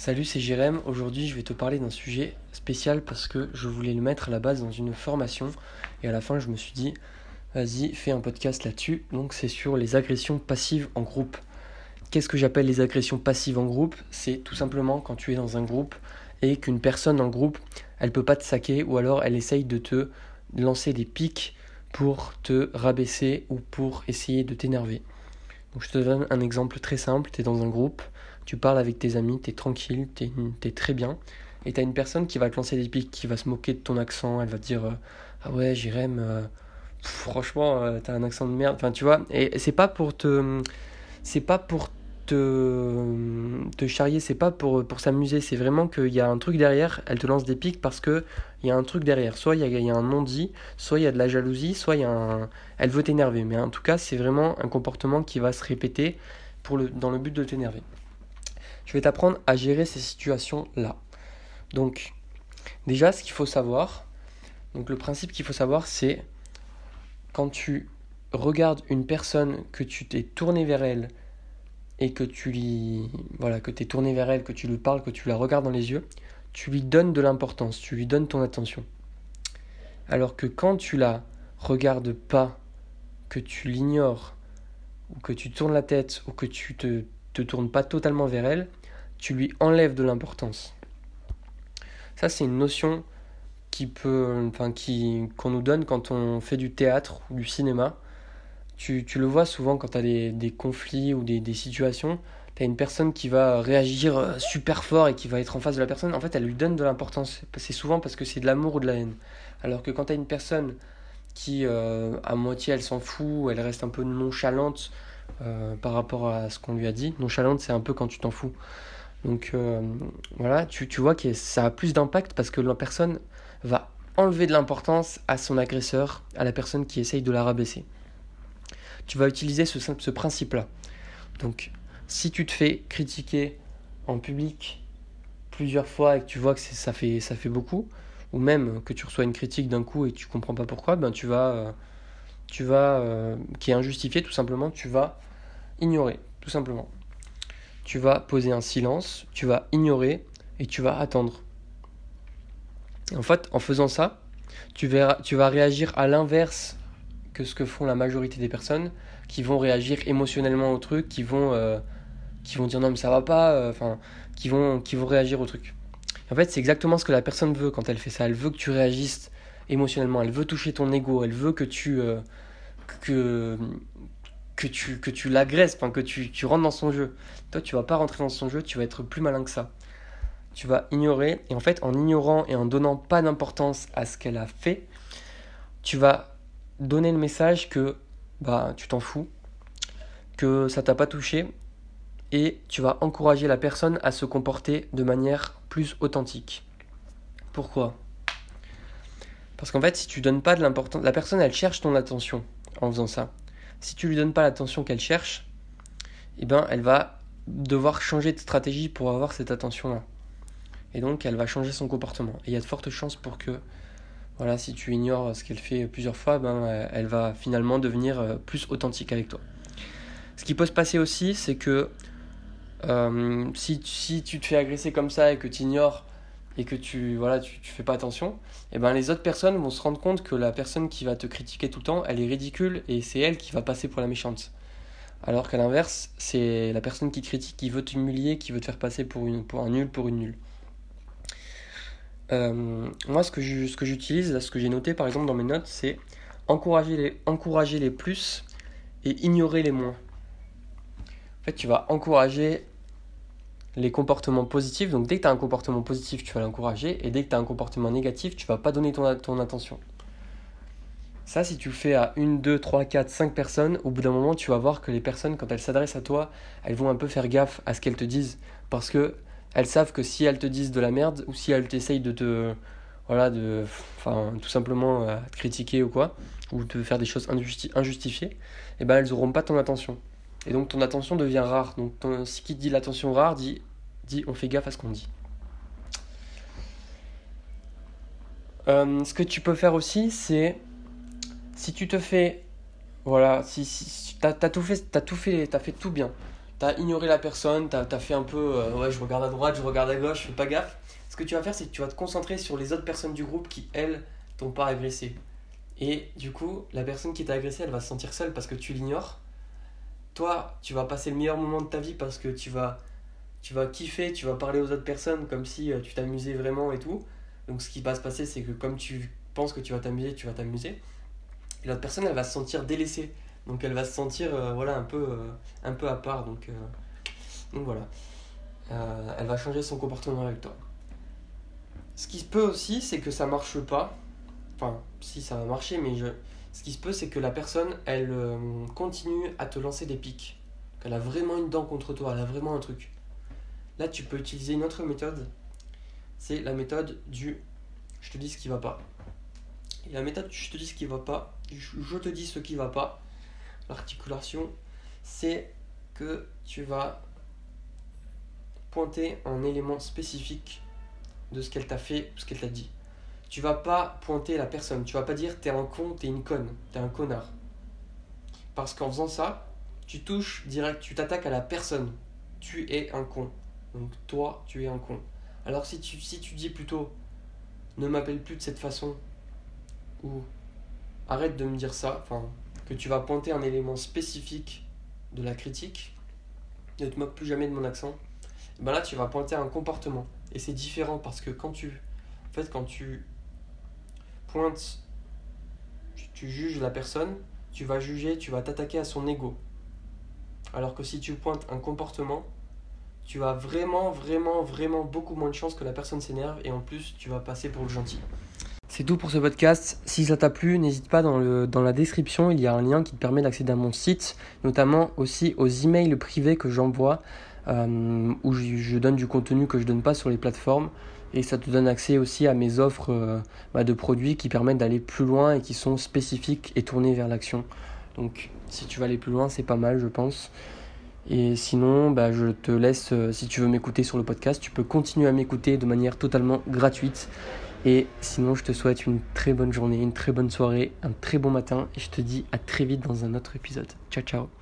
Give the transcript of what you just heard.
Salut, c'est Jérém. Aujourd'hui, je vais te parler d'un sujet spécial parce que je voulais le mettre à la base dans une formation et à la fin, je me suis dit, vas-y, fais un podcast là-dessus. Donc, c'est sur les agressions passives en groupe. Qu'est-ce que j'appelle les agressions passives en groupe? C'est tout simplement quand tu es dans un groupe et qu'une personne dans le groupe, elle peut pas te saquer ou alors elle essaye de te lancer des pics pour te rabaisser ou pour essayer de t'énerver. Je te donne un exemple très simple. Tu es dans un groupe tu parles avec tes amis, tu es tranquille, tu es, très bien, et tu as une personne qui va te lancer des pics, qui va se moquer de ton accent, elle va te dire euh, Ah ouais, Jérém, euh, franchement, euh, t'as un accent de merde. Enfin, tu vois, et c'est pas pour te. C'est pas pour te, charrier, c'est pas pour, s'amuser, c'est vraiment qu'il y a un truc derrière, elle te lance des pics parce qu'il y a un truc derrière. Soit il y a, y a, un non-dit, soit il y a de la jalousie, soit il y a un... elle veut t'énerver. Mais en tout cas, c'est vraiment un comportement qui va se répéter pour le, dans le but de t'énerver. Je vais t'apprendre à gérer ces situations-là. Donc, déjà, ce qu'il faut savoir, donc le principe qu'il faut savoir, c'est quand tu regardes une personne, que tu t'es tourné vers elle et que tu lui, voilà, que t'es tourné vers elle, que tu lui parles, que tu la regardes dans les yeux, tu lui donnes de l'importance, tu lui donnes ton attention. Alors que quand tu la regardes pas, que tu l'ignores, ou que tu tournes la tête, ou que tu te, te tournes pas totalement vers elle, tu lui enlèves de l'importance. Ça, c'est une notion qui peut, enfin, qui, qu'on nous donne quand on fait du théâtre ou du cinéma. Tu, tu le vois souvent quand tu as des, des, conflits ou des, des situations. Tu as une personne qui va réagir euh, super fort et qui va être en face de la personne. En fait, elle lui donne de l'importance. C'est souvent parce que c'est de l'amour ou de la haine. Alors que quand tu as une personne qui, euh, à moitié, elle s'en fout, elle reste un peu nonchalante euh, par rapport à ce qu'on lui a dit. Nonchalante, c'est un peu quand tu t'en fous. Donc voilà, tu, tu vois que ça a plus d'impact parce que la personne va enlever de l'importance à son agresseur, à la personne qui essaye de la rabaisser. Tu vas utiliser ce, principe-là. Donc si tu te fais critiquer en public plusieurs fois et que tu vois que ça fait, ça fait beaucoup, ou même que tu reçois une critique d'un coup et que tu comprends pas pourquoi, ben tu vas, euh, tu vas euh, qui est injustifié tout simplement, tu vas ignorer, tout simplement tu vas poser un silence, tu vas ignorer et tu vas attendre. En fait, en faisant ça, tu vas réagir à l'inverse que ce que font la majorité des personnes qui vont réagir émotionnellement au truc, qui vont, euh, qui vont dire non mais ça va pas, euh, enfin, qui, vont, qui vont réagir au truc. En fait, c'est exactement ce que la personne veut quand elle fait ça. Elle veut que tu réagisses émotionnellement, elle veut toucher ton ego, elle veut que tu, euh, que, que tu, que tu l'agresses, que tu, tu rentres dans son jeu. Toi, tu vas pas rentrer dans son jeu, tu vas être plus malin que ça. Tu vas ignorer, et en fait, en ignorant et en donnant pas d'importance à ce qu'elle a fait, tu vas donner le message que bah, tu t'en fous, que ça t'a pas touché, et tu vas encourager la personne à se comporter de manière plus authentique. Pourquoi? Parce qu'en fait, si tu donnes pas de l'importance, la personne elle cherche ton attention en faisant ça si tu lui donnes pas l'attention qu'elle cherche, eh ben, elle va devoir changer de stratégie pour avoir cette attention-là. Et donc, elle va changer son comportement. Et il y a de fortes chances pour que, voilà, si tu ignores ce qu'elle fait plusieurs fois, ben, elle va finalement devenir euh, plus authentique avec toi. Ce qui peut se passer aussi, c'est que euh, si, si tu te fais agresser comme ça et que tu ignores et que tu voilà tu, tu fais pas attention, et eh ben les autres personnes vont se rendre compte que la personne qui va te critiquer tout le temps, elle est ridicule et c'est elle qui va passer pour la méchante. Alors qu'à l'inverse, c'est la personne qui critique qui veut t'humilier, qui veut te faire passer pour, une, pour un nul, pour une nulle. Euh, moi, ce que, j'utilise, ce que j'ai noté par exemple dans mes notes, c'est encourager les, encourager les plus et ignorer les moins. En fait, tu vas encourager les comportements positifs. Donc dès que tu as un comportement positif, tu vas l'encourager. Et dès que tu as un comportement négatif, tu vas pas donner ton, ton attention. Ça, si tu le fais à 1, 2, 3, 4, 5 personnes, au bout d'un moment, tu vas voir que les personnes, quand elles s'adressent à toi, elles vont un peu faire gaffe à ce qu'elles te disent. Parce que elles savent que si elles te disent de la merde, ou si elles t'essayent de te. Voilà, de. Enfin, tout simplement euh, critiquer ou quoi, ou de faire des choses injustifiées, et eh ben elles n'auront pas ton attention. Et donc ton attention devient rare. Donc ce qui dit l'attention rare dit dit on fait gaffe à ce qu'on dit. Euh, ce que tu peux faire aussi, c'est si tu te fais, voilà, si, si tu as, tout fait, as tout fait, as fait tout bien, t'as ignoré la personne, t'as as fait un peu, euh, ouais, je regarde à droite, je regarde à gauche, je fais pas gaffe. Ce que tu vas faire, c'est que tu vas te concentrer sur les autres personnes du groupe qui, elles, t'ont pas agressé. Et du coup, la personne qui t'a agressé, elle va se sentir seule parce que tu l'ignores. Toi, tu vas passer le meilleur moment de ta vie parce que tu vas, tu vas kiffer, tu vas parler aux autres personnes comme si euh, tu t'amusais vraiment et tout. Donc ce qui va se passer, c'est que comme tu penses que tu vas t'amuser, tu vas t'amuser. Et l'autre personne, elle va se sentir délaissée. Donc elle va se sentir euh, voilà, un, peu, euh, un peu à part. Donc, donc voilà. elle va changer son comportement avec toi. Ce qui se peut aussi, c'est que ça marche pas. Enfin, si ça va marcher, mais ce qui se peut, c'est que la personne, elle euh, continue à te lancer des pics. Elle a vraiment une dent contre toi, elle a vraiment un truc. Là, tu peux utiliser une autre méthode. C'est la méthode du je te dis ce qui va pas. Et la méthode je te dis ce qui va pas, je te dis ce qui va pas. L'articulation, c'est que tu vas pointer un élément spécifique de ce qu'elle t'a fait, ce qu'elle t'a dit tu vas pas pointer la personne. Tu vas pas dire t'es un con, t'es une conne, t'es un connard. Parce qu'en faisant ça, tu touches direct, tu t'attaques à la personne. Tu es un con. Donc toi, tu es un con. Alors si tu, si tu dis plutôt ne m'appelle plus de cette façon ou arrête de me dire ça, enfin que tu vas pointer un élément spécifique de la critique, ne te moque plus jamais de mon accent, ben là tu vas pointer un comportement. Et c'est différent parce que quand tu, en fait, quand tu pointe, tu, juges la personne, tu vas juger, tu vas t'attaquer à son ego. Alors que si tu pointes un comportement, tu as vraiment, vraiment, vraiment beaucoup moins de chances que la personne s'énerve et en plus tu vas passer pour le gentil. C'est tout pour ce podcast. Si ça t'a plu, n'hésite pas dans, la description, il y a un lien qui te permet d'accéder à mon site, notamment aussi aux emails privés que j'envoie, euh, où je, donne du contenu que je donne pas sur les plateformes et ça te donne accès aussi à mes offres euh, bah, de produits qui permettent d'aller plus loin et qui sont spécifiques et tournés vers l'action. Donc si tu veux aller plus loin, c'est pas mal, je pense. Et sinon, bah, je te laisse, euh, si tu veux m'écouter sur le podcast, tu peux continuer à m'écouter de manière totalement gratuite. Et sinon, je te souhaite une très bonne journée, une très bonne soirée, un très bon matin. Et je te dis à très vite dans un autre épisode. Ciao, ciao.